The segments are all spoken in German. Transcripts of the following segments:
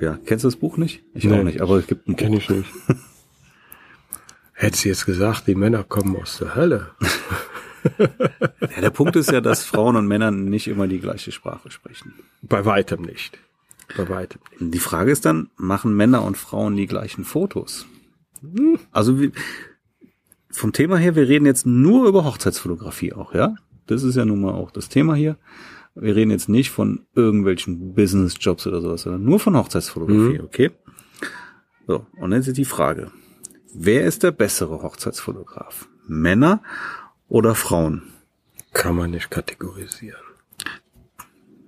Glaube ja. Kennst du das Buch nicht? Ich Nee. auch nicht, aber es gibt ein Kenn ich nicht. Hättest du jetzt gesagt, die Männer kommen aus der Hölle. Ja, der Punkt ist ja, dass Frauen und Männer nicht immer die gleiche Sprache sprechen. Bei weitem nicht. Bei weitem nicht. Die Frage ist dann, machen Männer und Frauen die gleichen Fotos? Also wie, vom Thema her, wir reden jetzt nur über Hochzeitsfotografie auch, ja? Das ist ja nun mal auch das Thema hier. Wir reden jetzt nicht von irgendwelchen Businessjobs oder sowas, sondern nur von Hochzeitsfotografie, okay? So, und jetzt ist die Frage. Wer ist der bessere Hochzeitsfotograf? Männer oder Frauen? Kann man nicht kategorisieren.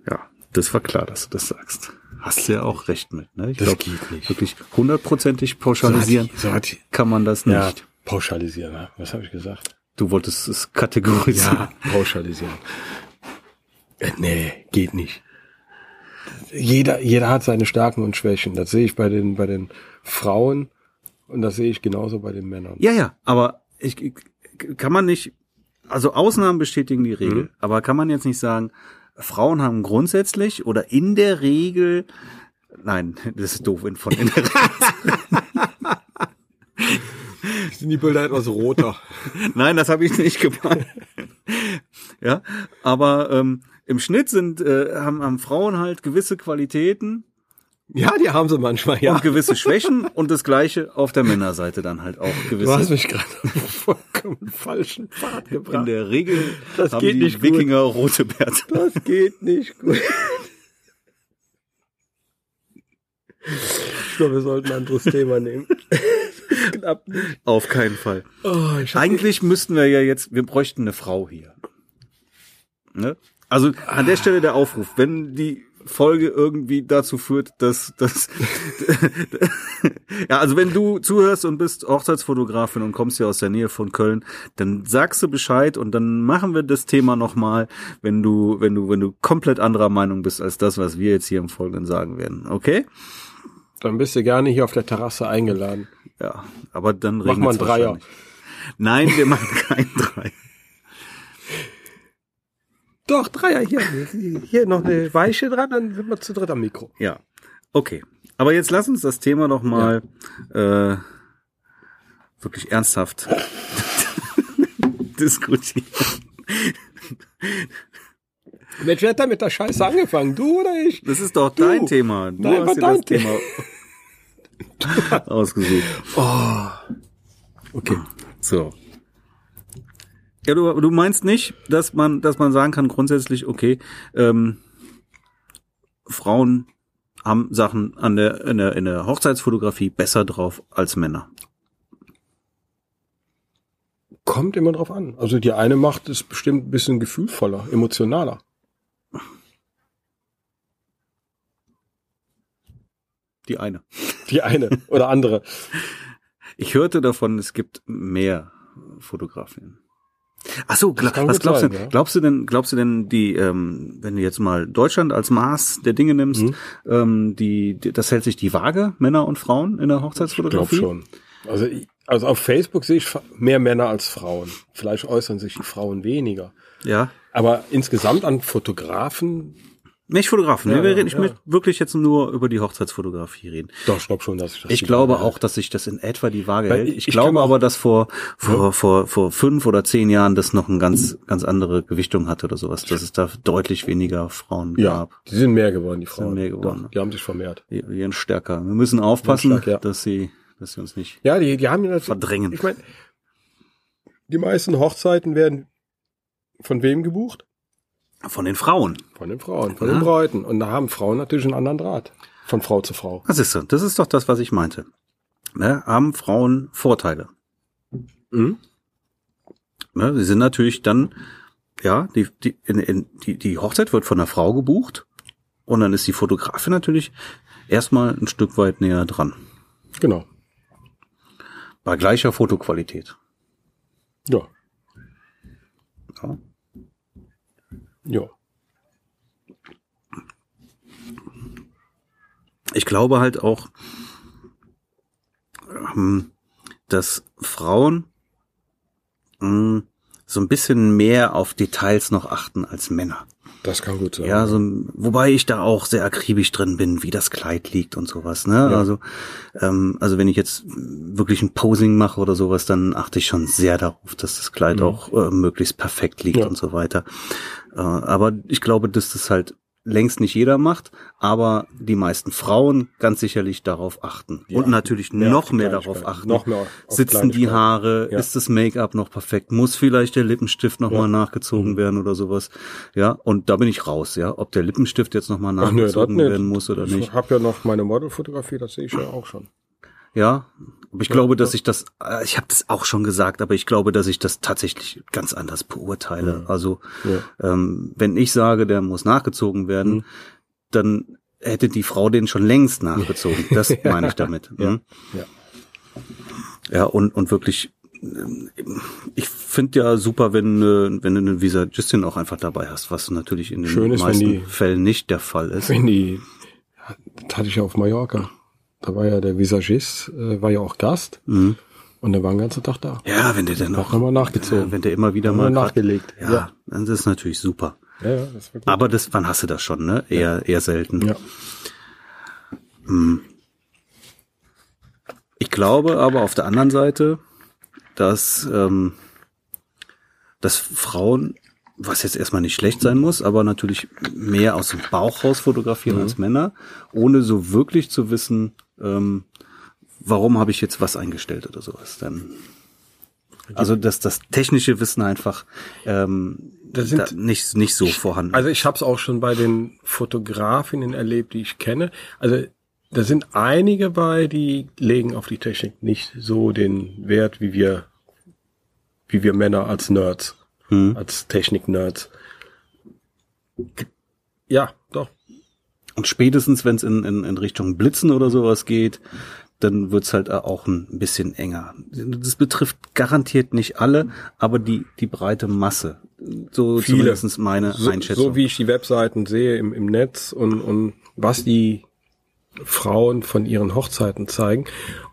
Ja, das war klar, dass du das sagst. Hast du ja auch recht mit, ne? Ich Das glaub, geht nicht. Wirklich hundertprozentig pauschalisieren So hat die- kann man das nicht. Ja, pauschalisieren. ne? Was habe ich gesagt? Du wolltest es kategorisieren. Ja, pauschalisieren. Äh, Nee, geht nicht. Jeder, jeder hat seine Stärken und Schwächen. Das sehe ich bei den, bei den Frauen und das sehe ich genauso bei den Männern. Ja, ja, aber ich, ich kann man nicht, also Ausnahmen bestätigen die Regel, aber kann man jetzt nicht sagen, Frauen haben grundsätzlich oder in der Regel, nein, das ist doof, in- von in der Sind die Bilder etwas roter? Nein, das habe ich nicht gemeint. ja, aber ähm, im Schnitt sind äh, haben, haben Frauen halt gewisse Qualitäten ja, die haben sie manchmal, ja. und gewisse Schwächen und das gleiche auf der Männerseite dann halt auch Du hast gewisse. mich gerade vollkommen falschen Pfad In gebracht. der Regel Das haben geht die nicht gut. Wikinger rote Bärte. Das geht nicht gut. Ich glaube, wir sollten ein anderes Thema nehmen. Knapp nicht. Auf keinen Fall. Oh, Eigentlich müssten wir ja jetzt, wir bräuchten eine Frau hier. Ne? Also an der Stelle der Aufruf, wenn die Folge irgendwie dazu führt, dass, dass ja, also wenn du zuhörst und bist Hochzeitsfotografin und kommst ja aus der Nähe von Köln, dann sagst du Bescheid und dann machen wir das Thema nochmal, wenn du, wenn du, wenn du komplett anderer Meinung bist als das, was wir jetzt hier im Folgenden sagen werden. Okay? Dann bist du gerne hier auf der Terrasse eingeladen. Ja, aber dann Mach mal einen Dreier. Nein, wir machen keinen Dreier. Doch, Dreier hier. Hier noch eine Weiche dran, dann sind wir zu dritt am Mikro. Ja, okay. Aber jetzt lass uns das Thema noch mal äh, wirklich ernsthaft diskutieren. Mensch, wer hat da mit der Scheiße angefangen? Du oder ich? Das ist doch Du. dein Thema. Du Nein, hast dir dein das Thema ausgesucht. Okay. So. Ja, du, du meinst nicht, dass man, dass man sagen kann grundsätzlich, okay, ähm, Frauen haben Sachen an der, in der, in der Hochzeitsfotografie besser drauf als Männer. Kommt immer drauf an. Also die eine macht es bestimmt ein bisschen gefühlvoller, emotionaler. Die eine. Die eine oder andere. Ich hörte davon, es gibt mehr Fotografinnen. Ach so, kann was glaubst sein, du? ja. Glaubst du denn? Glaubst du denn die, ähm, wenn du jetzt mal Deutschland als Maß der Dinge nimmst, Mhm. ähm, die, die, das hält sich die Waage, Männer und Frauen in der Ich glaube Hochzeitsfotografie? schon. Also, ich, also auf Facebook sehe ich mehr Männer als Frauen. Vielleicht äußern sich die Frauen weniger. Ja. Aber insgesamt an Fotografen, Nicht Fotografen. Ja, wir ja, reden, ich ja. möchte wirklich jetzt nur über die Hochzeitsfotografie reden. doch, ich glaube schon, dass ich das Ich glaube auch, dass sich das in etwa die Waage Weil hält. ich- Ich, glaube aber, dass vor, vor, vor, vor fünf oder zehn Jahren das noch eine ganz, ganz andere Gewichtung hatte oder sowas, dass es da deutlich weniger Frauen Ja, gab. die sind mehr geworden, die Frauen. mehr geworden, Doch, die haben sich vermehrt. Die, die sind stärker. Wir müssen aufpassen, Stark, dass sie, dass sie uns nicht. Ja, die, die haben das Verdrängen. Ich meine, die meisten Hochzeiten werden von wem gebucht? Von den Frauen. Von den Frauen, von Ja. den Bräuten. Und da haben Frauen natürlich einen anderen Draht. Von Frau zu Frau. Das ist so. Das ist doch das, was ich meinte. Ne? Haben Frauen Vorteile? Mhm. Ne? Sie sind natürlich dann, ja, die, die, in, in, die, die Hochzeit wird von der Frau gebucht und dann ist die Fotografin natürlich erstmal ein Stück weit näher dran. Genau. Bei gleicher Fotoqualität. Ja. Ja. Ja. Ich glaube halt auch, ähm, dass Frauen mh, so ein bisschen mehr auf Details noch achten als Männer. Das kann gut sein. Ja, so, wobei ich da auch sehr akribisch drin bin, wie das Kleid liegt und sowas. Ne? Ja. Also, ähm, also wenn ich jetzt wirklich ein Posing mache oder sowas, dann achte ich schon sehr darauf, dass das Kleid auch äh, möglichst perfekt liegt Ja. und so weiter. Äh, aber ich glaube, dass das halt längst nicht jeder macht, aber die meisten Frauen ganz sicherlich darauf achten. Ja. Und natürlich Mehr noch die mehr darauf achten. Noch mehr Sitzen die. Haare? Ja. Ist das Make-up noch perfekt? Muss vielleicht der Lippenstift nochmal Ja. Mhm. nachgezogen werden oder sowas? Ja, und da bin ich raus, ja. Ob der Lippenstift jetzt nochmal nö, nachgezogen nicht. werden muss oder Ich nicht. habe ja noch meine Modelfotografie, das sehe ich ja auch schon. Ja, aber ich Ja, glaube, dass ja. ich das, äh, ich habe das auch schon gesagt, aber ich glaube, dass ich das tatsächlich ganz anders beurteile. Mhm. Also Ja. ähm, wenn ich sage, der muss nachgezogen werden, Mhm. dann hätte die Frau den schon längst nachgezogen. Das meine ich damit. Ja. Mhm. Ja. Ja, und, und wirklich, ähm, ich finde ja super, wenn, äh, wenn du eine Visagistin auch einfach dabei hast, was natürlich in den Schön ist, meisten die- Fällen nicht der Fall ist. Wenn die, das hatte ich ja auf Mallorca. Da war ja der Visagist, äh, war ja auch Gast Mhm. und der war den ganzen Tag da. Ja, wenn der dann Auch nochmal nachgezogen. ja, wenn der immer wieder Nochmal mal nachgelegt. Ja, Ja. dann ist es natürlich super. Ja, ja, das war gut. Aber das, wann hast du das schon, ne? Eher, eher selten. ja. Ich glaube aber auf der anderen Seite, dass, ähm, dass Frauen, was jetzt erstmal nicht schlecht sein muss, aber natürlich mehr aus dem Bauch raus fotografieren als Männer, ohne so wirklich zu wissen, ähm, warum habe ich jetzt was eingestellt oder sowas. Dann, also dass das technische Wissen einfach ähm, Das sind- da nicht, nicht so vorhanden. Also ich habe es auch schon bei den Fotografinnen erlebt, die ich kenne. Also da sind einige bei, die legen auf die Technik nicht so den Wert, wie wir, wie wir Männer als Nerds, Hm. als Technik-Nerds. Ja, doch. Und spätestens, wenn es in, in, in Richtung Blitzen oder sowas geht, dann wird's halt auch ein bisschen enger. Das betrifft garantiert nicht alle, aber die, die breite Masse. So Viele. zumindest meine So, Einschätzung. so wie ich die Webseiten sehe im, im Netz und, und was die Frauen von ihren Hochzeiten zeigen,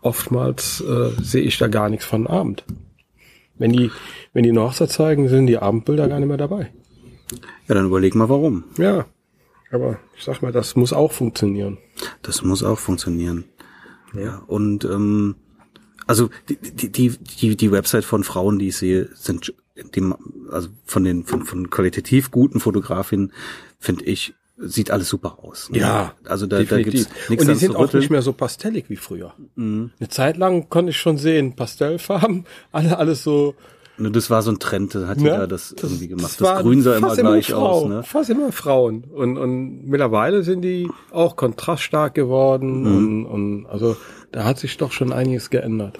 oftmals äh, sehe ich da gar nichts von Abend. Wenn die, wenn die eine Hochzeit zeigen, sind die Abendbilder gar nicht mehr dabei. ja, dann überleg mal warum. Ja, aber ich sag mal, das muss auch funktionieren. Das muss auch funktionieren. Ja, und ähm, also die, die, die, die, Website von Frauen, die ich sehe, sind die, also von den von, von qualitativ guten Fotografinnen, finde ich, sieht alles super aus. ne? also da, da gibt's nichts Und die sind auch nicht mehr so pastellig wie früher. Mhm. Eine Zeit lang konnte ich schon sehen, Pastellfarben, alle alles so. Ne, Das war so ein Trend, da hat ne? jeder das, irgendwie gemacht. Das, waren Grün sah immer gleich Frauen, aus. Ne? Fast immer Frauen. Und, und mittlerweile sind die auch kontraststark geworden. Mhm. Und, und also da hat sich doch schon einiges geändert.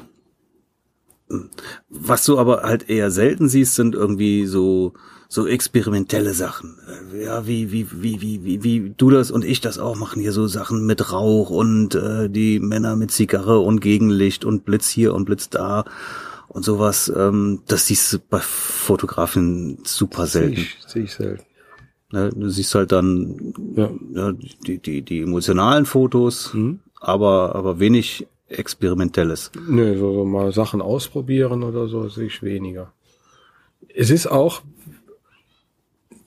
Was du aber halt eher selten siehst, sind irgendwie so so experimentelle Sachen. Ja, wie wie wie wie wie wie du das und ich das auch machen hier so Sachen mit Rauch und äh, die Männer mit Zigarre und Gegenlicht und Blitz hier und Blitz da und sowas. Ähm, das siehst du bei Fotografen super Sehe selten. ich, sehe ich selten. Ne? Du siehst halt dann Ja. ja, die die die emotionalen Fotos, Mhm. aber aber wenig experimentelles. Nö, so, so mal Sachen ausprobieren oder so sehe ich weniger. Es ist auch,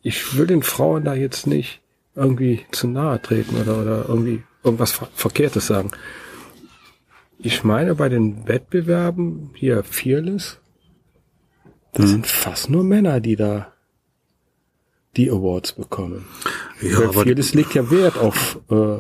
ich will den Frauen da jetzt nicht irgendwie zu nahe treten oder, oder irgendwie irgendwas Ver Verkehrtes sagen. Ich meine, bei den Wettbewerben hier Fearless, das sind fast nur Männer, die da die Awards bekommen. Ja, Weil aber Fearless legt ja Wert auf äh,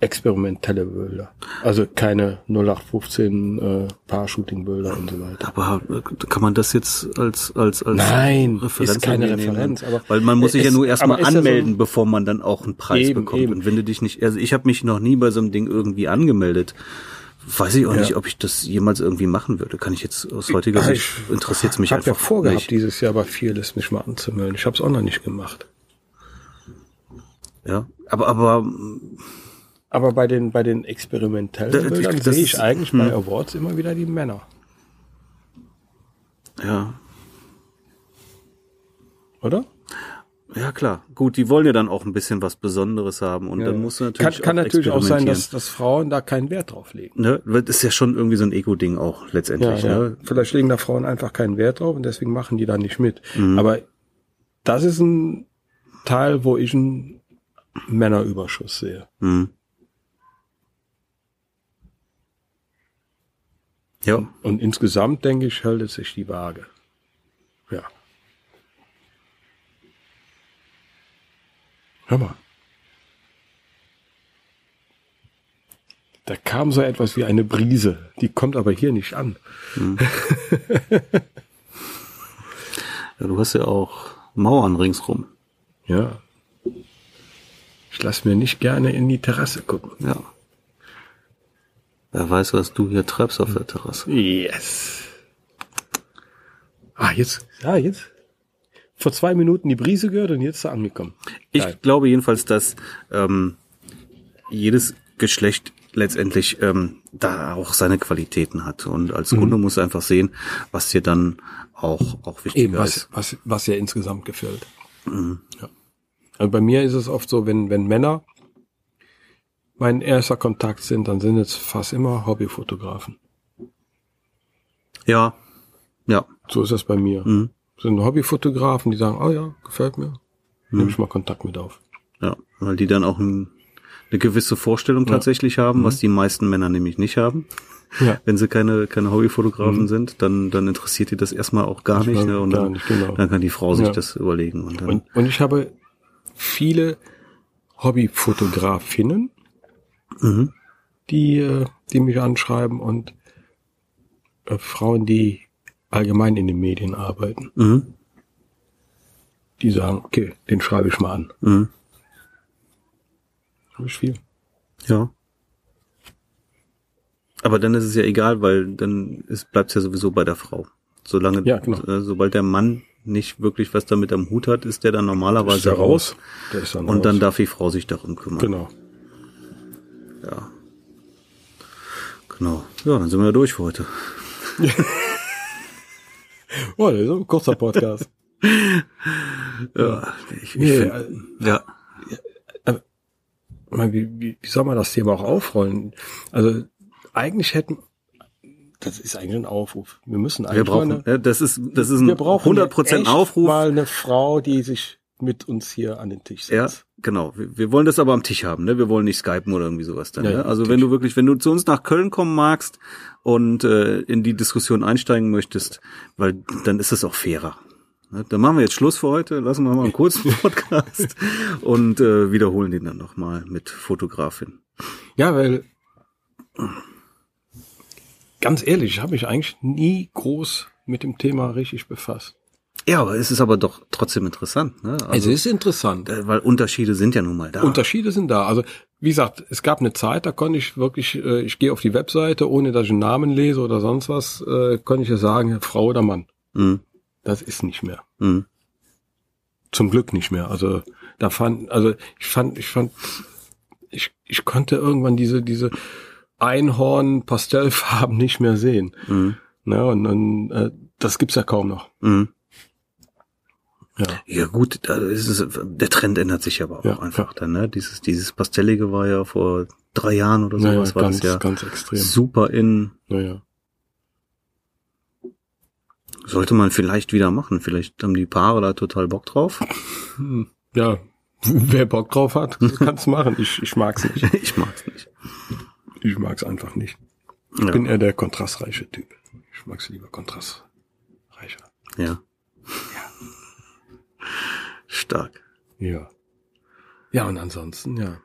experimentelle Bilder. Also keine 0815 äh, Paar-Shooting-Bilder und so weiter. Aber kann man das jetzt als als als Nein, Referenz ist keine irgendwie nehmen? Referenz, aber weil man muss sich ja es- nur erstmal ist ja so anmelden, ein- bevor man dann auch einen Preis Eben, bekommt. eben. Und wenn du dich nicht, also ich habe mich noch nie bei so einem Ding irgendwie angemeldet. Weiß ich auch Ja. nicht, ob ich das jemals irgendwie machen würde. Kann ich jetzt aus heutiger Sicht interessiert es mich Ich habe einfach ja vorgehabt, nicht. dieses Jahr bei Fearless mich mal anzumelden. Ich habe es auch noch nicht gemacht. Ja, aber aber Aber bei den bei den experimentellen Da- Bildern sehe ich eigentlich bei Awards immer wieder die Männer, ja, oder? Ja, klar. Gut, die wollen ja dann auch ein bisschen was Besonderes haben und Ja, dann musst du Kann, natürlich kann auch natürlich auch sein, dass, dass Frauen da keinen Wert drauf legen. Ne? Das ist ja schon irgendwie so ein Ego-Ding auch letztendlich. Ja, ja. Ne? Vielleicht legen da Frauen einfach keinen Wert drauf und deswegen machen die da nicht mit. Mhm. Aber das ist ein Teil, wo ich einen Männerüberschuss sehe. Mhm. Ja, Und insgesamt, denke ich, hält es sich die Waage. Hör mal. Da kam so etwas wie eine Brise. Die kommt aber hier nicht an. ja, du hast ja auch Mauern ringsrum. Ja. Ich lasse mir nicht gerne in die Terrasse gucken. Ja. Wer weiß, was du hier treibst auf der Terrasse. Yes. Ah, jetzt, ja, jetzt. Vor zwei Minuten die Brise gehört und jetzt ist er angekommen. Ich Geil. glaube jedenfalls, dass ähm, jedes Geschlecht letztendlich ähm, da auch seine Qualitäten hat. Und als Mhm. Kunde musst du einfach sehen, was dir dann auch, auch wichtiger Eben, was, ist. was, was ja insgesamt gefällt. Ja. Also bei mir ist es oft so, wenn, wenn Männer mein erster Kontakt sind, dann sind es fast immer Hobbyfotografen. Ja, ja. So ist das bei mir. Mhm. Sind Hobbyfotografen, die sagen, oh ja, gefällt mir. Nehme ich mal Kontakt mit auf. Ja, weil die dann auch ein, eine gewisse Vorstellung tatsächlich haben, was die meisten Männer nämlich nicht haben. Mhm. Ja. Wenn sie keine, keine Hobbyfotografen sind, dann, dann interessiert die das erstmal auch gar nicht. Ne? Und gar dann, nicht, genau. dann kann die Frau sich Ja. das überlegen. Und dann, Und, und ich habe viele Hobbyfotografinnen, mhm. die, äh, die mich anschreiben und äh, Frauen, die allgemein in den Medien arbeiten, Mhm. die sagen, okay, den schreibe ich mal an. Mhm. Habe ich viel. Ja. Aber dann ist es ja egal, weil dann bleibt es ja sowieso bei der Frau. Solange, Ja, genau. äh, sobald der Mann nicht wirklich was damit am Hut hat, ist der dann normalerweise Ist der raus. Der ist dann Und raus. dann darf die Frau sich darum kümmern. Genau. Ja. Genau. Ja, dann sind wir ja durch für heute. Oh, das ist ein kurzer Podcast. Ja, ich, ich Nee, find, äh, ja. Meine, wie, wie, wie soll man das Thema auch aufrollen? Also eigentlich hätten, das ist eigentlich ein Aufruf. Wir müssen Wir eigentlich brauchen, mal eine, ja, das ist, das ist ein wir brauchen 100% echt Aufruf. mal eine Frau, die sich mit uns hier an den Tisch Ja, setzt. genau. Wir, wir wollen das aber am Tisch haben, ne? Wir wollen nicht skypen oder irgendwie sowas dann. Ja, ne? ja, Also Tisch. wenn du wirklich, wenn du zu uns nach Köln kommen magst und äh, in die Diskussion einsteigen möchtest, weil dann ist es auch fairer. Ne? Dann machen wir jetzt Schluss für heute, lassen wir mal einen kurzen Podcast und äh, wiederholen den dann nochmal mit Fotografin. Ja, weil ganz ehrlich, ich habe mich eigentlich nie groß mit dem Thema richtig befasst. Ja, aber es ist aber doch trotzdem interessant, ne? Also, es ist interessant. äh, weil Unterschiede sind ja nun mal da. Unterschiede sind da. Also wie gesagt, es gab eine Zeit, da konnte ich wirklich, äh, ich gehe auf die Webseite, ohne dass ich einen Namen lese oder sonst was, äh, konnte ich ja sagen, Frau oder Mann. Mhm. Das ist nicht mehr. Mhm. Zum Glück nicht mehr. Also da fand, also ich fand, ich fand, ich, ich konnte irgendwann diese, diese Einhorn-Pastellfarben nicht mehr sehen. Mhm. Ne, und dann, äh, das gibt's ja kaum noch. Mhm. Ja. Ja gut, ist es, der Trend ändert sich aber auch Ja, einfach dann, ne? Dieses, dieses Pastellige war ja vor drei Jahren oder Naja, sowas war ganz, das ja ganz extrem. super in. Naja. Sollte man vielleicht wieder machen. Vielleicht haben die Paare da total Bock drauf. Ja, wer Bock drauf hat, kann's machen. Ich, ich mag's nicht. Ich mag's nicht. Ich mag's einfach nicht. Ich Ja. bin eher der kontrastreiche Typ. Ich mag's lieber kontrastreicher. ja. Stark. Ja. Ja, und ansonsten, ja.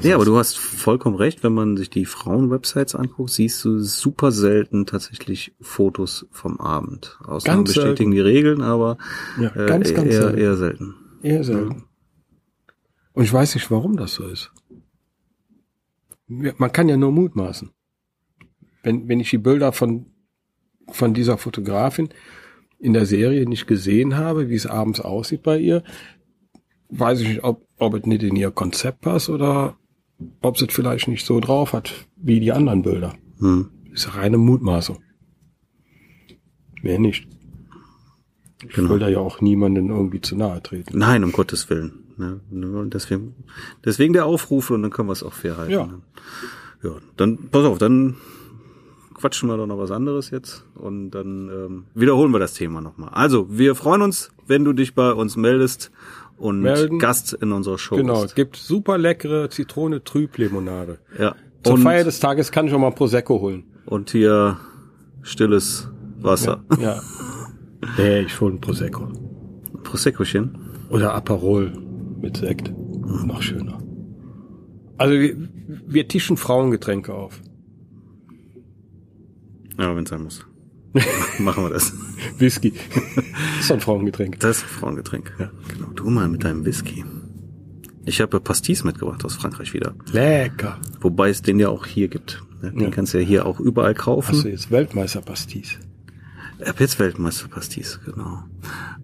Ja, aber du hast vollkommen recht, wenn man sich die Frauen-Websites anguckt, siehst du super selten tatsächlich Fotos vom Abend. Ausnahmen Ganz bestätigen die Regeln, aber Ja, äh, ganz, ganz eher, selten. eher selten. Eher selten. Und ich weiß nicht, warum das so ist. Man kann ja nur mutmaßen. Wenn, wenn ich die Bilder von, von dieser Fotografin in der Serie nicht gesehen habe, wie es abends aussieht bei ihr, weiß ich nicht, ob, ob es nicht in ihr Konzept passt oder ob sie es vielleicht nicht so drauf hat wie die anderen Bilder. Hm. Ist reine Mutmaßung. Mehr nicht. Ich Genau. will da ja auch niemanden irgendwie zu nahe treten. Nein, um Gottes Willen. Ne? Deswegen, deswegen der Aufruf und dann können wir es auch fair halten. Ja. Ja, dann, pass auf, dann quatschen wir doch noch was anderes jetzt und dann ähm, wiederholen wir das Thema nochmal. Also, wir freuen uns, wenn du dich bei uns meldest und Melden. Gast in unserer Show Genau, es gibt super leckere Zitrone-Trüb-Limonade. Ja. Zur Und, Feier des Tages kann ich auch mal Prosecco holen. und hier stilles Wasser. Ja. nee, ich hole ein Prosecco. Proseccochen. Oder Aperol mit Sekt. Noch schöner. Also wir, wir tischen Frauengetränke auf. Ja, wenn es sein muss. Machen wir das. Whisky. ist doch ein Frauengetränk. Das ist ein Frauengetränk. Ja. Genau. Du mal mit deinem Whisky. Ich habe Pastis mitgebracht aus Frankreich wieder. Lecker. Wobei es den ja auch hier gibt. Den Ja. kannst du ja hier auch überall kaufen. Hast du jetzt Weltmeister-Pastis? Ich habe jetzt Weltmeister-Pastis, genau.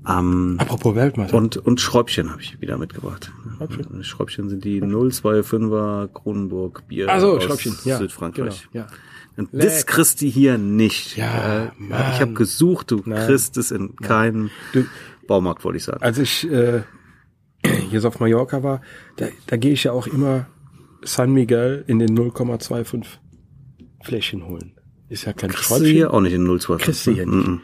Ähm, Apropos Weltmeister. und, und Schräubchen habe ich wieder mitgebracht. Schräubchen? Schräubchen sind die 025er Kronenburg Bier so, aus Schräubchen. Ja, Südfrankreich. Genau, ja. Und Lecker. das kriegst du hier nicht. Ja, Äh, ich habe gesucht, du Nein. kriegst es in keinem Du- Baumarkt, wollte ich sagen. Als ich äh, jetzt auf Mallorca war, da, da gehe ich ja auch immer San Miguel in den 0,25 Fläschchen holen. Ist ja kein Kriegst du hier auch nicht in 025. Kriegst du hier nicht. Mhm.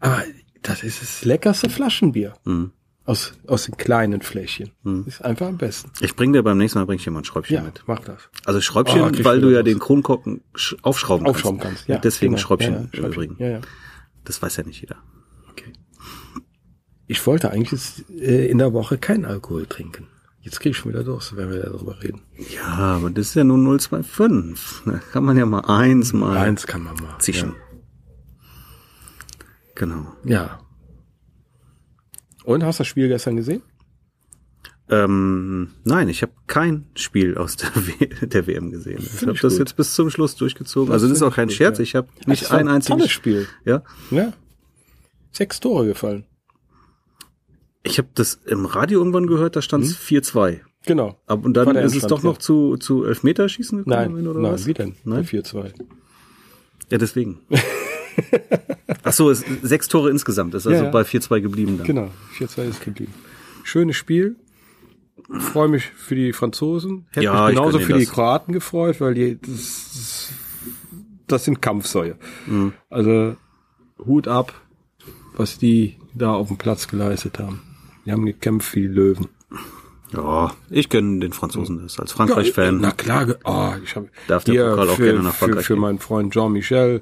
Aber das ist das leckerste Flaschenbier. Mhm. Aus, aus den kleinen Fläschchen. Ist einfach am besten. Ich bring dir beim nächsten Mal bring ich dir mal ein Schräubchen Ja, mit. mach das. Also Schräubchen, Oh, weil du ja Lust. den Kronkorken sch- aufschrauben, Aufschrauben kannst. kannst. Ja, Deswegen genau. Schräubchen, ja, ja, Schräubchen. Übrigen. Ja, ja. Das weiß ja nicht jeder. Okay. Ich wollte eigentlich jetzt, äh, in der Woche keinen Alkohol trinken. Jetzt krieg ich schon wieder Durst, wenn wir darüber reden. Ja, aber das ist ja nur 025. Da kann man ja mal eins mal Eins kann man mal. zischen. Genau. Ja. Und hast du das Spiel gestern gesehen? Ähm, nein, ich habe kein Spiel aus der, w der WM gesehen. Ich habe das gut. jetzt bis zum Schluss durchgezogen. Das also das ist find auch kein gut, Scherz. ja. Ich habe nicht ein ein einziges tolles Spiel. Ja, Ja. Sechs Tore gefallen. ich habe das im Radio irgendwann gehört. Da stand es 4-2. Genau. Aber und dann ist es doch noch ja. zu zu Elfmeterschießen gekommen Nein, oder nein, was? wie denn? Nein? Der 4-2. Ja, deswegen. Ach so, sechs Tore insgesamt. Ist also Ja, ja. bei 4-2 geblieben dann. Genau, 4-2 ist geblieben. Schönes Spiel. Freue mich für die Franzosen. Hätte Ja, mich ich genauso für die. Kroaten gefreut, weil die das, das, sind Kampfsäue. Mhm. Also Hut ab, was die da auf dem Platz geleistet haben. Die haben gekämpft wie die Löwen. Ja, ich gönne den Franzosen das als Frankreich-Fan. Na klar, oh, ich habe Darf der Pokal auch für, gerne nach für, Frankreich für gehen. meinen Freund Jean-Michel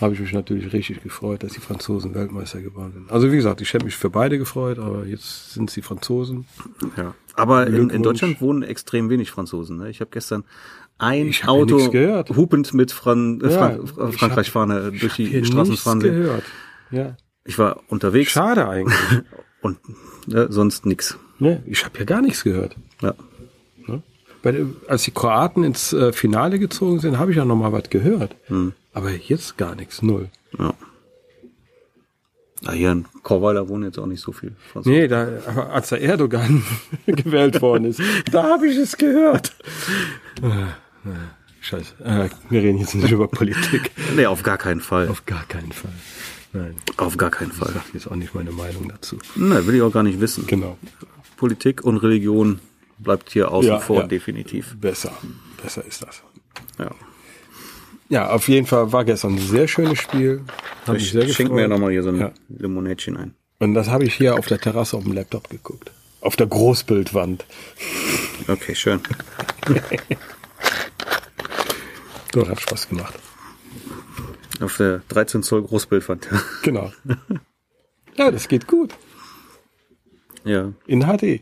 habe ich mich natürlich richtig gefreut, dass die Franzosen Weltmeister geworden sind. Also wie gesagt, ich hätte mich für beide gefreut, aber jetzt sind sie Franzosen. Ja. Aber in, in. Deutschland wohnen extrem wenig Franzosen. Ne? Ich habe gestern ein Ich hab Auto nichts hupend mit Fran äh, Ja, ich äh, Frankreich-Fahne durch die Straßen nichts fahren gehört. Ja, Ich war unterwegs schade eigentlich. und äh, sonst nix. ne, ich habe ja gar nichts gehört. Ja. Bei, der- als die Kroaten ins äh, Finale gezogen sind, habe ich ja noch mal was gehört. Hm. Aber jetzt gar nichts, null. ja. Na, hier in Korweiler wohnen jetzt auch nicht so viel Franzosen. Nee, da, als der Erdogan gewählt worden ist, da habe ich es gehört. Äh, Scheiße, äh, wir reden jetzt nicht über Politik. Nee, auf gar keinen Fall. Auf, Auf gar keinen Fall. Nein, gar keinen ich Fall. sage jetzt auch nicht meine Meinung dazu. Na, will ich auch gar nicht wissen. Genau. Politik und Religion bleibt hier außen Ja, vor, ja. definitiv. Besser. Besser ist das. Ja. Ja, auf jeden Fall war gestern ein sehr schönes Spiel. Hab Ich sehr schenke mir nochmal hier so ein Ja. Limonädchen ein. Und das habe ich hier auf der Terrasse auf dem Laptop geguckt. Auf der Großbildwand. Okay, schön. So, hat Spaß gemacht. Auf der 13 Zoll Großbildwand. Genau. ja, das geht gut. ja. In HD.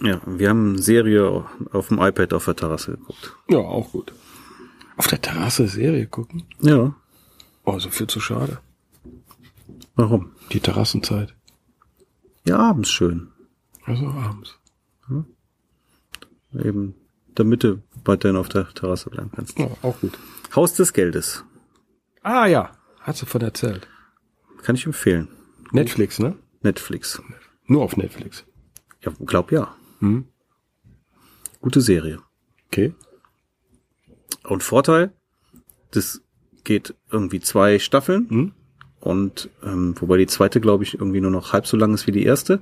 Ja, wir haben eine Serie auf dem iPad auf der Terrasse geguckt. Ja, auch gut. Auf der Terrasse Serie gucken? Ja. Oh, so viel zu schade. Warum? Die Terrassenzeit. Ja, abends schön. Also abends. Eben der Mitte weiterhin auf der Terrasse bleiben kannst. Ja, auch gut. Haus des Geldes. Ah ja, hat sie von erzählt. Kann ich empfehlen. Netflix, ne? Netflix. Nur auf Netflix. Ja, glaub ja. Hm. Gute Serie. Okay. Und Vorteil, das geht irgendwie zwei Staffeln. Hm? Und ähm, wobei die zweite, glaube ich, irgendwie nur noch halb so lang ist wie die erste.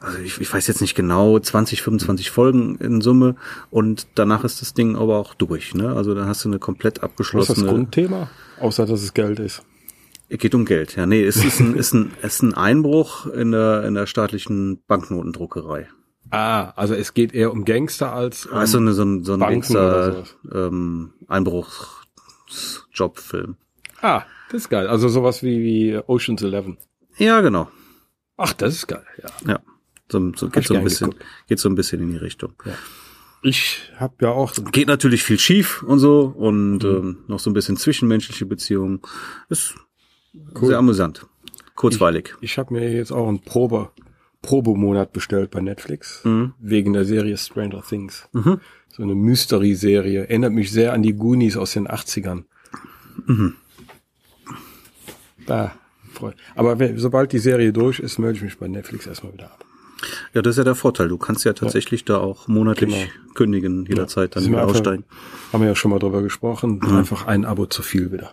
Also ich, ich weiß jetzt nicht genau, 20, 25 Folgen in Summe und danach ist das Ding aber auch durch. Ne? Also dann hast du eine komplett Was ist das abgeschlossene. Grundthema? Außer, dass es Geld ist. Es geht um Geld, ja. Nee, es ist ein, ist ein, es ist ein Einbruch in der, in der staatlichen Banknotendruckerei. Ah, also es geht eher um Gangster als um Also eine, so ein, so ein Gangster, ähm, Einbruchsjobfilm. Ah, das ist geil. Also sowas wie, wie Ocean's Eleven. Ja, genau. Ach, das ist geil, ja. Ja. So, so ich geht so ein bisschen, geguckt. geht so ein bisschen in die Richtung. Ich habe ja auch Geht natürlich viel schief und so und Mhm. ähm, noch so ein bisschen zwischenmenschliche Beziehungen. Ist Cool. sehr amüsant. Kurzweilig. Ich habe mir jetzt auch einen Probe, Probemonat bestellt bei Netflix Mhm. wegen der Serie Stranger Things. Mhm. So eine Mystery-Serie. Erinnert mich sehr an die Goonies aus den 80ern. Mhm. Da. Aber wenn, sobald die Serie durch ist, melde ich mich bei Netflix erstmal wieder ab. Ja, das ist ja der Vorteil. Du kannst ja tatsächlich da auch monatlich Genau. kündigen, jederzeit dann Sind wir wieder aussteigen. Haben wir ja schon mal drüber gesprochen. Mhm. Einfach ein Abo zu viel wieder.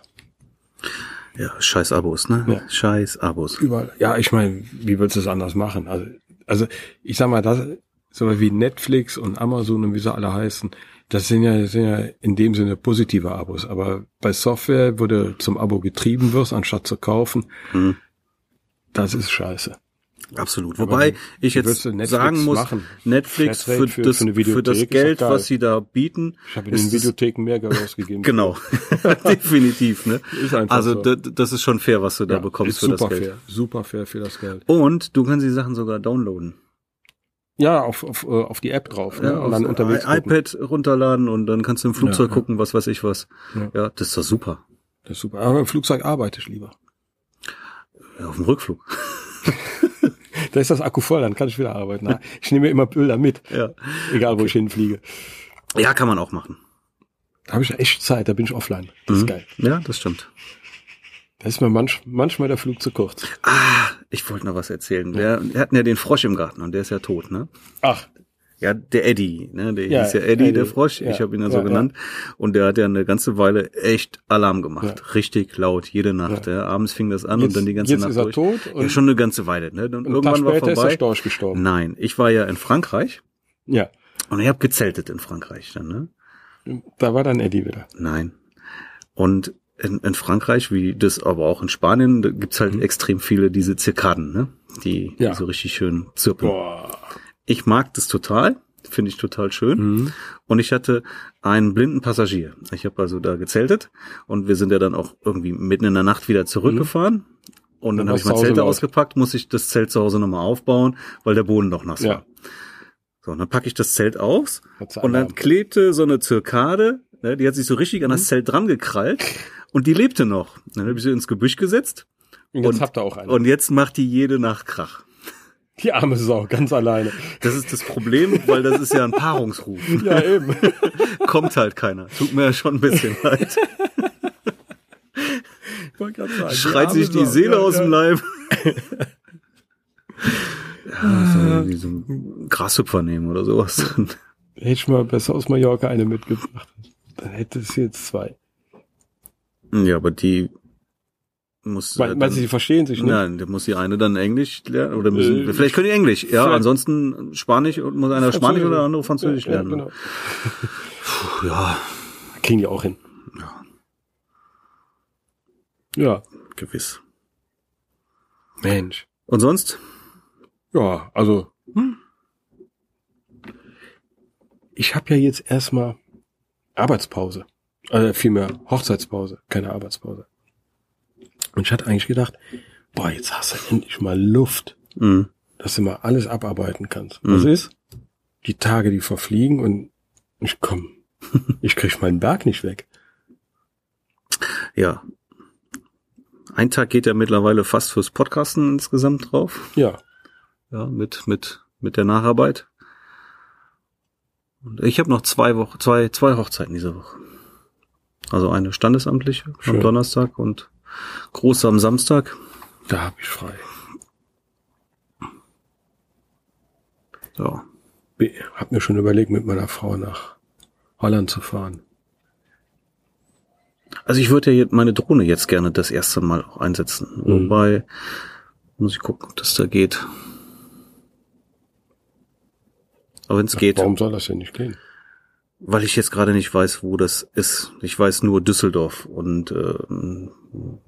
Ja, scheiß Abos, ne? Ja. Scheiß Abos. Überall. Ja, ich meine, wie willst du es anders machen? Also, also ich sag mal, das so wie Netflix und Amazon und wie sie alle heißen, das sind ja, sind ja in dem Sinne positive Abos. Aber bei Software, wo du zum Abo getrieben wirst, anstatt zu kaufen, Mhm. das ist scheiße. Absolut. Wobei ich jetzt sagen muss, machen? Netflix für, für- das, für für, das Geld, was sie da bieten, Ich habe in den Videotheken mehr Geld ausgegeben. Genau, definitiv. Ne? Ist einfach also so. das ist schon fair, was du da Ja, bekommst für das super Geld. fair. Super fair für das Geld. Und du kannst die Sachen sogar downloaden. Ja, auf, auf, äh, auf die App drauf. Ne? Ja, und dann unterwegs gucken. iPad runterladen und dann kannst du im Flugzeug Ja, gucken, was weiß ich was. Ja. Das ist doch super. Das ist super. Aber im Flugzeug arbeite ich lieber. Auf dem Rückflug. Da ist das Akku voll, dann kann ich wieder arbeiten. Na, Ich nehme immer Bilder mit, Ja. egal wo ich hinfliege. ja, kann man auch machen. Da habe ich echt Zeit, da bin ich offline. Das ist Mhm. geil. Ja, das stimmt. Da ist mir manch, manchmal der Flug zu kurz. Ah, ich wollte noch was erzählen. Wir, wir hatten ja den Frosch im Garten und der ist ja tot, ne? Ach, Ja, der Eddie, ne? Der Ja, hieß ja Eddie, Eddie. der Frosch. Ja, Ich habe ihn ja ja, so ja. genannt. Und der hat ja eine ganze Weile echt Alarm gemacht. Ja. Richtig laut, jede Nacht. Ja. Abends fing das an Jetzt- und dann die ganze jetzt Nacht ist er durch. tot ja, und- schon eine ganze Weile, ne? Und einen Tag irgendwann war später ist der vorbei. Storch gestorben. Nein, ich war ja in Frankreich Ja, und ich habe gezeltet in Frankreich dann, ne? da war dann Eddie wieder. Nein. Und in, in Frankreich, wie das aber auch in Spanien, da gibt's halt extrem viele diese Zirkaden, ne? Die, Mhm. Ja. die so richtig schön zirpen. Boah. Ich mag das total, finde ich total schön. Mhm. Und ich hatte einen blinden Passagier. Ich habe also da gezeltet und wir sind ja dann auch irgendwie mitten in der Nacht wieder zurückgefahren. Und dann Dann habe ich mein Zelt ausgepackt, muss ich das Zelt zu Hause nochmal aufbauen, weil der Boden noch nass Ja. war. So, und dann packe ich das Zelt aus und dann klebte so eine Zirkade, ne, die hat sich so richtig an Mhm. das Zelt dran gekrallt und die lebte noch. Dann habe ich sie ins Gebüsch gesetzt Und jetzt und- habt ihr auch einen. und jetzt macht die jede Nacht Krach. Die arme Sau, ganz alleine. Das ist das Problem, weil das ist ja ein Paarungsruf. Ja, eben. Kommt halt keiner. Tut mir ja schon ein bisschen leid. Sagen, Schreit arme sich die Sau. Seele Ja, aus dem ja. Leib. ja, so irgendwie so einen Grashüpfer nehmen oder sowas. Hätte ich mal besser aus Mallorca eine mitgebracht. Dann hätte es jetzt zwei. ja, aber die muss. Weil, äh, meinst du, die verstehen sich nicht? Nein, da muss die eine dann Englisch lernen oder müssen, Äh, vielleicht können die Englisch, ja, ansonsten Spanisch und muss einer Spanisch oder der andere Französisch ja, lernen. Ja, genau. Puh, ja, Kriegen die auch hin. Ja. Ja. gewiss. Mensch. Und sonst? Ja, also. hm. Ich habe ja jetzt erstmal Arbeitspause. Äh, vielmehr Hochzeitspause, keine Arbeitspause. Und ich hatte eigentlich gedacht, boah, jetzt hast du endlich mal Luft, Mhm. dass du mal alles abarbeiten kannst. Was ist? Die Tage, die verfliegen und ich komm, ich krieg meinen Berg nicht weg. Ja. Ein Tag geht ja mittlerweile fast fürs Podcasten insgesamt drauf. Ja, Ja, mit, mit, mit der Nacharbeit. Und ich habe noch zwei Wochen, zwei, zwei Hochzeiten diese Woche. Also eine standesamtliche Schön. am Donnerstag und große am Samstag. da hab ich frei. Be- Hab mir schon überlegt, mit meiner Frau nach Holland zu fahren. Also ich würde ja meine Drohne jetzt gerne das erste Mal auch einsetzen. Mhm. Wobei, muss ich gucken, ob das da geht. Aber wenn es geht. Warum soll das denn nicht gehen? Weil ich jetzt gerade nicht weiß, wo das ist. Ich weiß nur Düsseldorf und äh,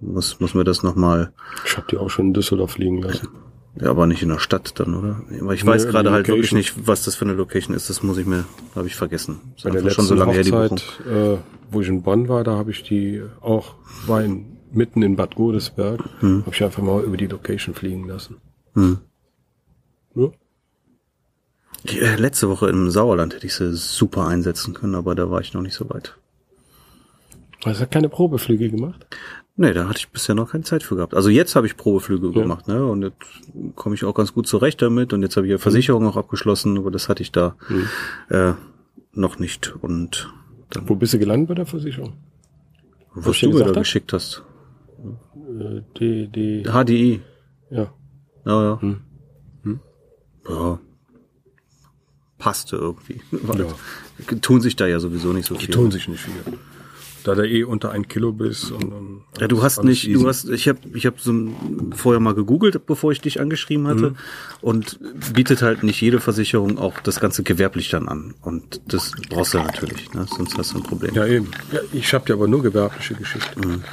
muss, muss mir das nochmal. Ich habe die auch schon in Düsseldorf fliegen lassen. Ja, aber nicht in der Stadt dann, oder? Aber ich weiß nee, gerade halt wirklich nicht, was das für eine Location ist. Das muss ich mir, habe ich vergessen. Das Bei der letzten schon so lange Hochzeit, her, äh, wo ich in Bonn war, da habe ich die auch, war in, mitten in Bad Godesberg, hm. habe ich einfach mal über die Location fliegen lassen. Hm. Ja. Äh, letzte Woche im Sauerland hätte ich sie super einsetzen können, aber da war ich noch nicht so weit. Hast du keine Probeflüge gemacht? Nee, da hatte ich bisher noch keine Zeit für gehabt. Also jetzt habe ich Probeflüge ja. gemacht, ne? Und jetzt komme ich auch ganz gut zurecht damit. Und jetzt habe ich ja Versicherung mhm. auch abgeschlossen, aber das hatte ich da mhm. äh, noch nicht. Und dann, Wo bist du gelandet bei der Versicherung? Was, was du mir da hat? geschickt hast. Äh, die, die HDI. Ja. Ja, ja. Hm. Hm. Ja. Passte irgendwie. Ja. Tun sich da ja sowieso nicht so die viel. Die tun sich nicht viel da du eh unter ein Kilo bist und, und ja, du hast nicht, easy. du hast, ich habe, ich habe so vorher mal gegoogelt, bevor ich dich angeschrieben hatte, mhm. und bietet halt nicht jede Versicherung auch das ganze gewerblich dann an und das brauchst du natürlich, ne? sonst hast du ein Problem. Ja eben. Ja, ich habe ja aber nur gewerbliche Geschichten. Mhm.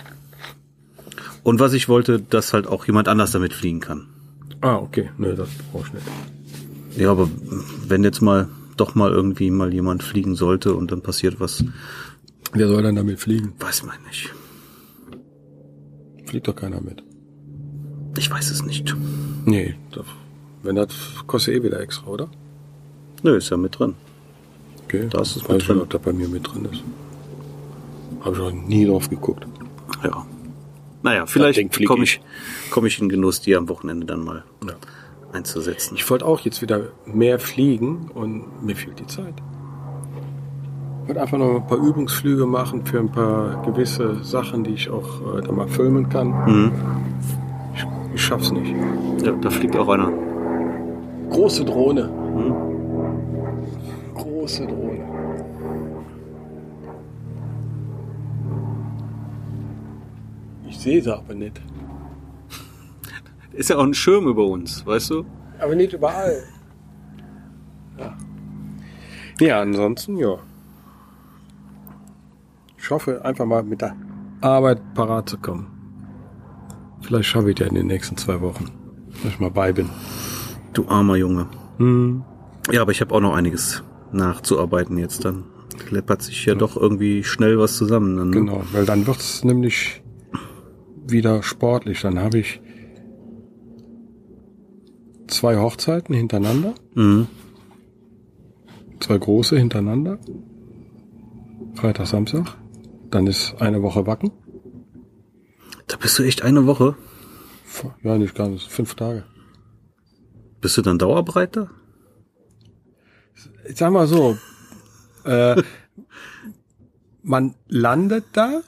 Und was ich wollte, dass halt auch jemand anders damit fliegen kann. Ah okay, ne, das brauchst du nicht. Ja, aber wenn jetzt mal doch mal irgendwie mal jemand fliegen sollte und dann passiert was, Wer soll dann damit fliegen? Weiß man nicht. Fliegt doch keiner mit. Ich weiß es nicht. Nee, doch. wenn das kostet eh wieder extra, oder? Nö, ist ja mit drin. Okay, da ist es mit drin. Nicht, ob da bei mir mit drin ist. Habe ich noch nie drauf geguckt. Ja. Naja, vielleicht komme ich, komm ich in Genuss, die am Wochenende dann mal ja. Einzusetzen. Ich wollte auch jetzt wieder mehr fliegen und mir fehlt die Zeit. Ich würde einfach noch ein paar Übungsflüge machen für ein paar gewisse Sachen, die ich auch äh, da mal filmen kann. Mhm. Ich, ich schaff's nicht. Ja, da fliegt auch einer. Große Drohne. Mhm. Große Drohne. Ich sehe sie aber nicht. Ist ja auch ein Schirm über uns, weißt du? Aber nicht überall. Ja. Ja, ansonsten, ja. Ich hoffe, einfach mal mit der Arbeit parat zu kommen. Vielleicht schaffe ich ja in den nächsten zwei Wochen, dass ich mal bei bin. Du armer Junge. Hm. Ja, aber ich habe auch noch einiges nachzuarbeiten jetzt dann. Läppert sich ja, ja. doch irgendwie schnell was zusammen. Dann, ne? Genau, weil dann wird's nämlich wieder sportlich. Dann habe ich zwei Hochzeiten hintereinander. Mhm. Zwei große hintereinander. Freitag, Samstag. Dann ist eine Woche Wacken. Da bist du echt eine Woche? Ja, nicht ganz. Fünf Tage. Bist du dann Dauerbreiter? Ich sag mal so, äh, man landet da,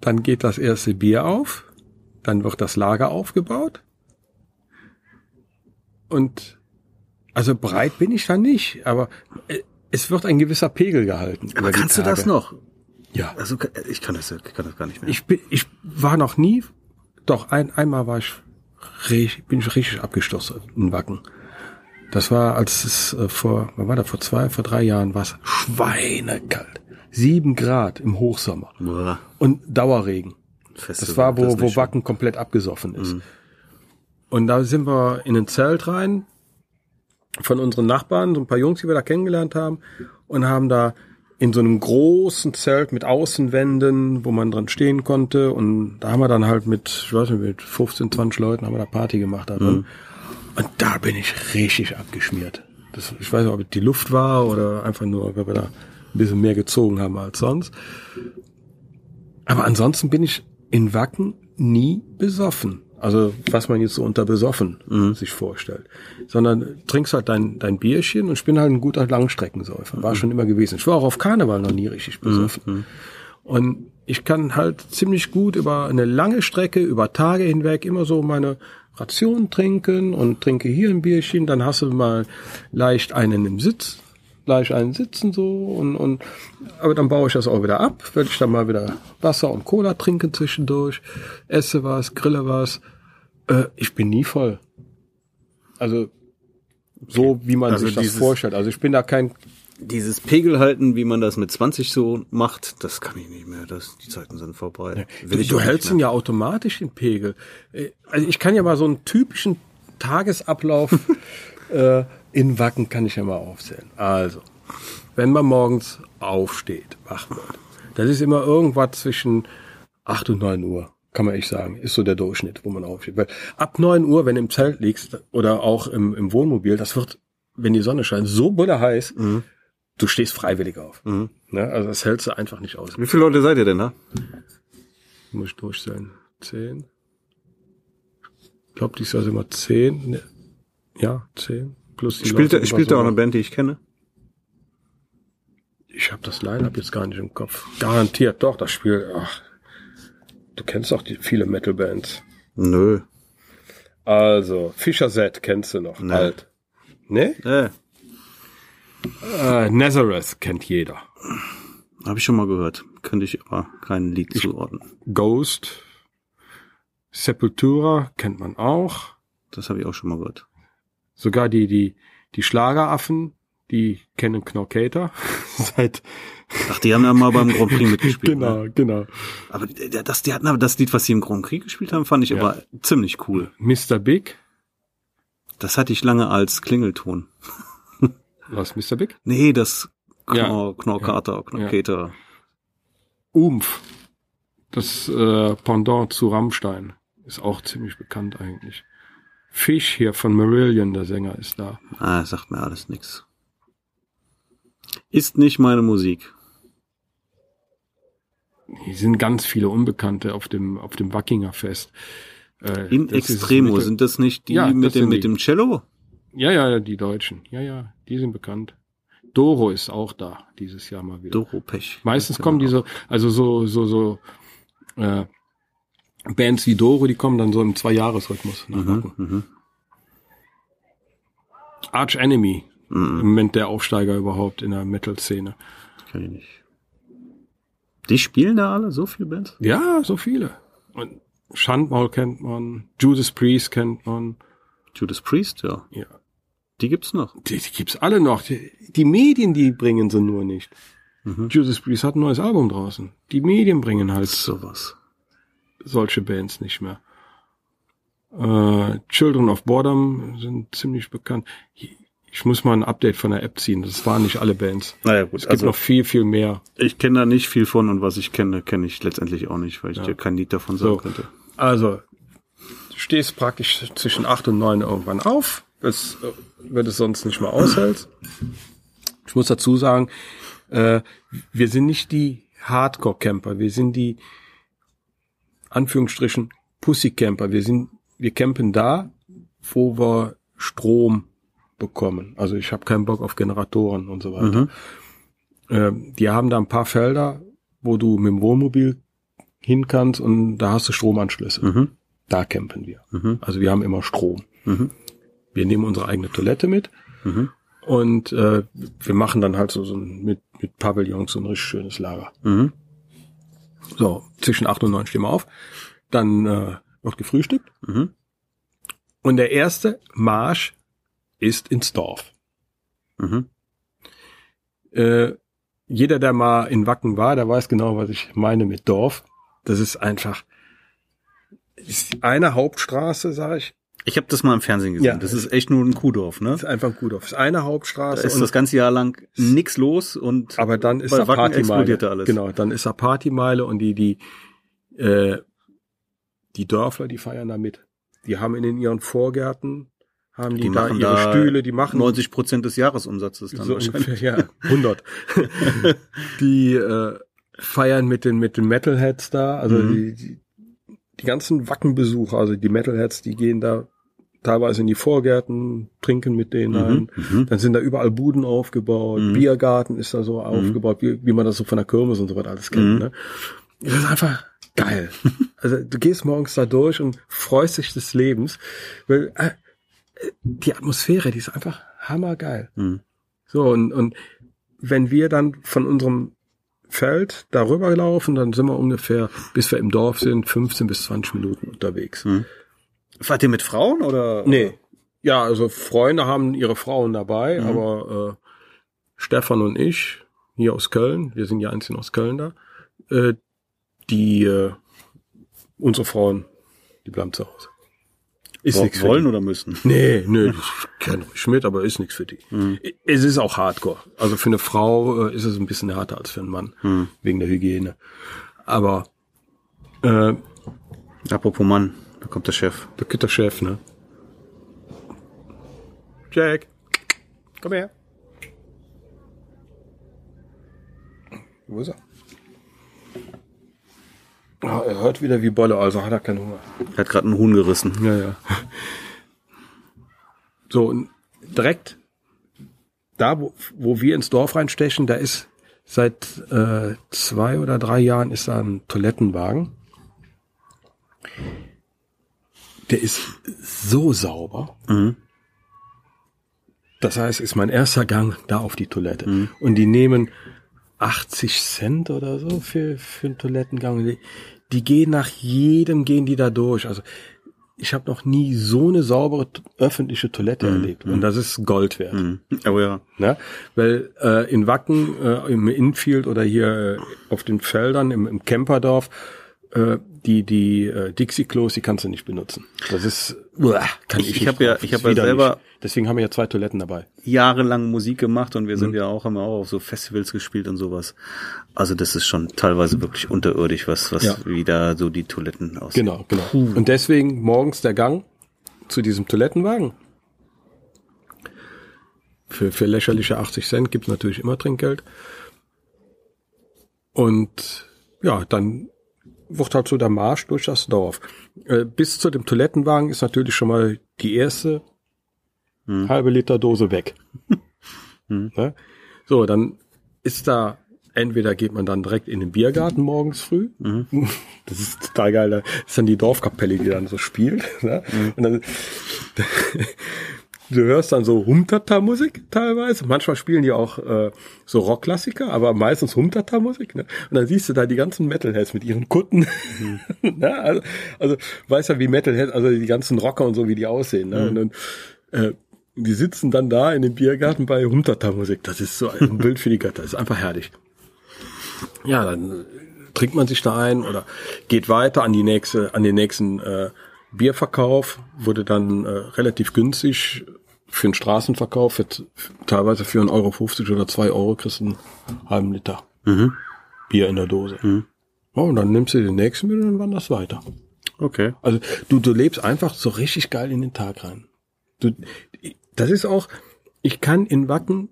dann geht das erste Bier auf, dann wird das Lager aufgebaut und also breit bin ich da nicht, aber äh, es wird ein gewisser Pegel gehalten. Aber kannst du das noch? Ja. Also ich kann das, ich kann das gar nicht mehr. Ich bin, ich war noch nie, doch ein, einmal war ich, bin ich richtig abgestürzt in Wacken. Das war, als es äh, vor, wann war das, vor zwei, vor drei Jahren war es schweinekalt. Sieben Grad im Hochsommer. Boah. Und Dauerregen. Feste, das war, wo, das wo Wacken komplett abgesoffen ist. Mhm. Und da sind wir in ein Zelt rein von unseren Nachbarn, so ein paar Jungs, die wir da kennengelernt haben, und haben da in so einem großen Zelt mit Außenwänden, wo man dran stehen konnte. Und da haben wir dann halt mit, ich weiß nicht, mit 15, 20 Leuten haben wir da Party gemacht da drin. Mhm. Und da bin ich richtig abgeschmiert. Das, ich weiß nicht, ob es die Luft war oder einfach nur, weil wir da ein bisschen mehr gezogen haben als sonst. Aber ansonsten bin ich in Wacken nie besoffen. Also was man jetzt so unter besoffen mhm. sich vorstellt. Sondern trinkst halt dein, dein Bierchen und ich bin halt ein guter Langstreckensäufer. War mhm. schon immer gewesen. Ich war auch auf Karneval noch nie richtig besoffen. Mhm. Und ich kann halt ziemlich gut über eine lange Strecke, über Tage hinweg immer so meine Ration trinken und trinke hier ein Bierchen, dann hast du mal leicht einen im Sitz gleich einen sitzen so und, und aber dann baue ich das auch wieder ab, werde ich dann mal wieder Wasser und Cola trinken zwischendurch, esse was, grille was. Äh, ich bin nie voll. Also so wie man Also sich das dieses- vorstellt. Also ich bin da kein Dieses Pegel halten, wie man das mit 20 so macht, das kann ich nicht mehr. Das, die Zeiten sind vorbei. Du, du hältst ihn ja automatisch den Pegel. Äh, Also ich kann ja mal so einen typischen Tagesablauf äh, in Wacken kann ich ja mal aufzählen. Also, wenn man morgens aufsteht, wach wird, das ist immer irgendwas zwischen 8 und 9 Uhr, kann man echt sagen, ist so der Durchschnitt, wo man aufsteht. Weil ab 9 Uhr, wenn du im Zelt liegst oder auch im, im Wohnmobil, das wird, wenn die Sonne scheint, so bulle heiß, du stehst freiwillig auf. Ne? Also das hältst du einfach nicht aus. Wie viele Leute seid ihr denn da? Muss ich durchzählen. Zehn. Ich glaube, dies Jahr sind wir zehn. Ne. Ja, zehn. Plus die Spielt, da- spielt über auch eine Band, die ich kenne? Ich habe das Line-Up jetzt gar nicht im Kopf. Garantiert, doch, das Spiel. Ach, du kennst doch die viele Metal-Bands. Nö. Also, Fischer Z kennst du noch. Nee. Alt. Ne? Äh, Äh, Nazareth kennt jeder. habe ich schon mal gehört. Könnte ich aber kein Lied zuordnen. Ghost. Sepultura kennt man auch. Das habe ich auch schon mal gehört. Sogar die, die, die Schlageraffen, die kennen Knorkator. Seit, Ach, die haben ja mal beim Grand Prix mitgespielt. genau, Ne? genau. Aber das, die hatten aber das Lied, was sie im Grand Prix gespielt haben, fand ich Ja. aber ziemlich cool. Mr. Big. Das hatte ich lange als Klingelton. Was, Mr. Big? Nee, das Ja. Knorr, Knorkater, Knorkater. Umf. Das äh, Pendant zu Rammstein. Ist auch ziemlich bekannt eigentlich. Fish hier von Marillion, der Sänger, ist da. Ah, sagt mir alles nix. Ist nicht meine Musik. Hier sind ganz viele Unbekannte auf dem, auf dem Wackinger Fest. Äh, In Extremo, sind das nicht die Ja, mit dem, mit die. dem Cello? Ja, ja, die Deutschen. Ja, ja, die sind bekannt. Doro ist auch da, dieses Jahr mal wieder. Doro Pech. Meistens kommen diese, also so, so, so, äh, Bands wie Doro, die kommen dann so im Zwei-Jahres-Rhythmus. Mhm, mhm. Arch Enemy, Mhm. im Moment der Aufsteiger überhaupt in der Metal-Szene. Kenn ich nicht. Die spielen da alle so viele Bands? Ja, so viele. Und Schandmaul kennt man, Judas Priest kennt man. Judas Priest, ja. Ja. Die gibt's noch. Die, die gibt's alle noch. Die, die Medien, die bringen sie nur nicht. Mhm. Judas Priest hat ein neues Album draußen. Die Medien bringen halt Sowas. Solche Bands nicht mehr. Äh, Children of Boredom sind ziemlich bekannt. Ich muss mal ein Update von der App ziehen. Das waren nicht alle Bands. Naja, gut. Es gibt noch viel, viel mehr. ich kenne da nicht viel von und was ich kenne, kenne ich letztendlich auch nicht, weil ich dir kein Lied davon sagen So. könnte. Also, du stehst praktisch zwischen acht und neun irgendwann auf, das, äh, wenn du es sonst nicht mehr aushältst. Ich muss dazu sagen, äh, wir sind nicht die Hardcore-Camper, wir sind die Anführungsstrichen Pussy-Camper. Wir sind, wir campen da, wo wir Strom bekommen. Also ich habe keinen Bock auf Generatoren und so weiter. Ähm, die haben da ein paar Felder, wo du mit dem Wohnmobil hin kannst und da hast du Stromanschlüsse. Mhm. Da campen wir. Mhm. Also wir haben immer Strom. Mhm. Wir nehmen unsere eigene Toilette mit Mhm. und äh, wir machen dann halt so, so mit, mit Pavillons so ein richtig schönes Lager. Mhm. So, zwischen acht und neun stehen wir auf. Dann äh, wird gefrühstückt. Mhm. Und der erste Marsch ist ins Dorf. Mhm. Äh, jeder, der mal in Wacken war, der weiß genau, was ich meine mit Dorf. Das ist einfach ist eine Hauptstraße, sage ich. Ich habe das mal im Fernsehen gesehen. Ja. Das ist echt nur ein Kuhdorf, ne? Das ist einfach gut auf. Das ist eine Da Hauptstraße. ist und- das ganze Jahr lang nix los und aber dann ist da Partymeile. da alles. Genau, dann ist da Partymeile und die, die, äh, die Dörfler, die feiern da mit. Die haben in ihren Vorgärten, haben die, Die da machen ihre da Stühle, die machen 90 Prozent des Jahresumsatzes dann so wahrscheinlich. ungefähr, ja, 100. die äh, feiern mit den mit den Metalheads da, also Mhm. die, die die ganzen Wackenbesucher, also die Metalheads, die gehen da teilweise in die Vorgärten, trinken mit denen ein. Mhm. Mhm. Dann sind da überall Buden aufgebaut, Mhm. Biergarten ist da so aufgebaut, wie, wie man das so von der Kirmes und so weiter alles kennt. Mhm. Ne? Das ist einfach geil. also du gehst morgens da durch und freust dich des Lebens, weil äh, die Atmosphäre, die ist einfach hammergeil. Mhm. So, und, und wenn wir dann von unserem Feld darüber laufen, dann sind wir ungefähr, bis wir im Dorf sind, 15 bis 20 Minuten unterwegs. Hm. Fahrt ihr mit Frauen oder? Nee. Ja, also Freunde haben ihre Frauen dabei, Mhm. aber äh, Stefan und ich, hier aus Köln, wir sind ja einzeln aus Köln da, äh, die äh, unsere Frauen, die bleiben zu Hause. Ist Wo- nichts wollen oder müssen? Nee, nee, ich kenne ruhig mit, aber ist nichts für die. Mhm. Es ist auch Hardcore. Also für eine Frau äh, ist es ein bisschen härter als für einen Mann, Mhm. wegen der Hygiene. Aber äh, Apropos Mann, da kommt der Chef. der Kitterchef, ne? Jack, komm her. Wo ist er? Ah, er hört wieder wie Bolle, also hat er keinen Hunger. Er hat gerade einen Huhn gerissen. Ja, ja. So, und direkt da, wo, wo wir ins Dorf reinstechen, da ist seit äh, zwei oder drei Jahren ist da ein Toilettenwagen. Der ist so sauber. Mhm. Das heißt, ist mein erster Gang da auf die Toilette. Und die nehmen 80 Cent oder so für, für einen Toilettengang. Die, die gehen nach jedem, gehen die da durch. Also ich habe noch nie so eine saubere öffentliche Toilette erlebt. Und das ist Gold wert. Mhm. Oh ja. Ne? Weil äh, in Wacken, äh, im Infield oder hier äh, auf den Feldern, im, im Camperdorf, äh, die die äh, Dixie-Klos, die kannst du nicht benutzen. Das ist, uah, kann ich, Ich- ich nicht hab ja- ich Das hab ja selber- Deswegen haben wir ja zwei Toiletten dabei. Jahrelang Musik gemacht und wir Mhm. sind ja auch, haben ja auch auf so Festivals gespielt und sowas. Also das ist schon teilweise wirklich unterirdisch, was, was Ja. wie da so die Toiletten aussehen. Genau, genau. Und deswegen morgens der Gang zu diesem Toilettenwagen. Für, für lächerliche 80 Cent gibt's natürlich immer Trinkgeld. Und ja, dann wird halt so der Marsch durch das Dorf. Äh, bis zu dem Toilettenwagen ist natürlich schon mal die erste halbe Liter Dose weg. Ne? So, dann ist da, entweder geht man dann direkt in den Biergarten morgens früh. Das ist total geil. Da ist dann die Dorfkapelle, die dann so spielt. Ne? Und dann, du hörst dann so Humtata-Musik teilweise. Manchmal spielen die auch äh, so Rockklassiker, aber meistens Humtata-Musik. Ne? Und dann siehst du da die ganzen Metalheads mit ihren Kutten. ne? also, also weißt ja, wie Metalheads, also die ganzen Rocker und so, wie die aussehen. Ne? Und dann, äh, die sitzen dann da in dem Biergarten bei Humtata-Musik. Das ist so ein Bild für die Götter. Das ist einfach herrlich. Ja, dann äh, trinkt man sich da ein oder geht weiter an die nächste, an den nächsten äh, Bierverkauf, wurde dann äh, relativ günstig für den Straßenverkauf, für, teilweise für 1,50 Euro oder 2 Euro kriegst du einen halben Liter Mhm. Bier in der Dose. Ja, und dann nimmst du den nächsten mit und dann wanderst weiter. Okay. Also du, du lebst einfach so richtig geil in den Tag rein. Du, das ist auch, ich kann in Wacken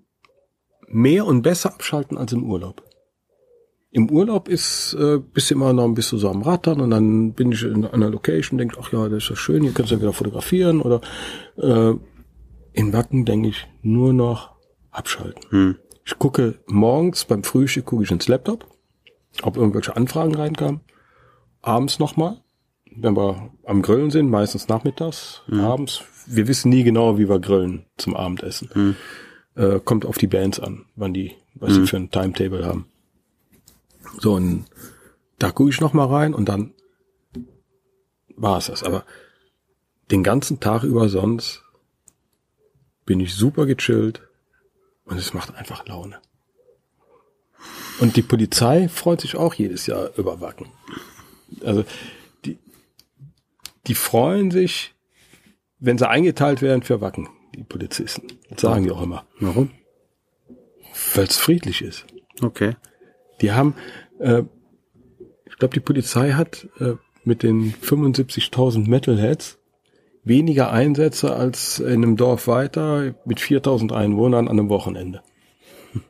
mehr und besser abschalten als im Urlaub. Im Urlaub ist, äh, bist du immer noch ein bisschen so am Rattern und dann bin ich in einer Location, denke, ach ja, das ist ja schön, hier kannst du ja wieder fotografieren oder äh, in Wacken denke ich nur noch abschalten. Hm. Ich gucke morgens beim Frühstück gucke ich ins Laptop, ob irgendwelche Anfragen reinkamen. Abends nochmal, wenn wir am Grillen sind, meistens nachmittags, abends. Wir wissen nie genau, wie wir grillen zum Abendessen. Äh, kommt auf die Bands an, wann die, was sie für ein Timetable haben. So, und da gucke ich nochmal rein und dann war es das. Aber den ganzen Tag über sonst bin ich super gechillt und es macht einfach Laune. Und die Polizei freut sich auch jedes Jahr über Wacken. Also die, die freuen sich, wenn sie eingeteilt werden für Wacken, die Polizisten. Das sagen die auch immer. Warum? Weil es friedlich ist. Okay. Die haben, äh, ich glaube, die Polizei hat äh, mit den 75.000 Metalheads weniger Einsätze als in einem Dorf weiter mit 4.000 Einwohnern an einem Wochenende.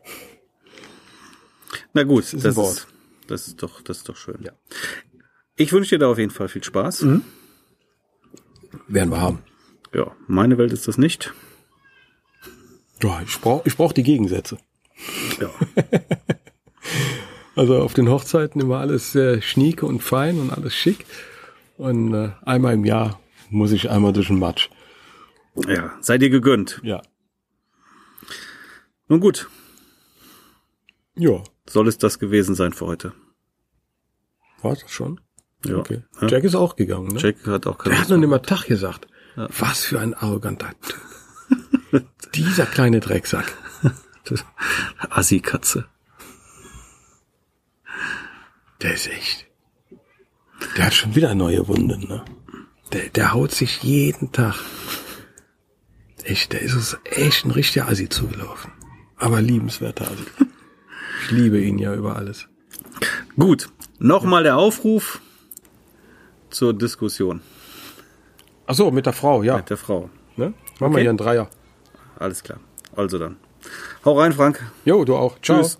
Na gut, das ist ist, das ist doch, das ist doch schön. Ja. Ich wünsche dir da auf jeden Fall viel Spaß. Werden wir haben. Ja, meine Welt ist das nicht. Ja, ich brauche ich brauch die Gegensätze. Ja. Also auf den Hochzeiten immer alles sehr schnieke und fein und alles schick. Und äh, einmal im Jahr muss ich einmal durch den Matsch. ja, sei dir gegönnt. Ja. Nun gut, Ja, soll es das gewesen sein für heute. war das schon? Ja. Okay. Ja. Jack ist auch gegangen, ne? Jack hat auch keine Der hat noch nicht mal Tag gesagt. Was für ein arroganter Typ. Dieser kleine Drecksack. Assi-Katze. Der ist echt. Der hat schon wieder neue Wunden, ne? Der, der haut sich jeden Tag. Echt, der ist uns echt ein richtiger Assi zugelaufen. Aber liebenswerter Assi. Ich liebe ihn ja über alles. Gut, nochmal der Aufruf zur Diskussion Ach so, mit der Frau, ja. mit der Frau. Ne? Machen Okay. wir hier einen Dreier. Alles klar. Also dann. Hau rein, Frank. Jo, du auch. Ciao. Tschüss.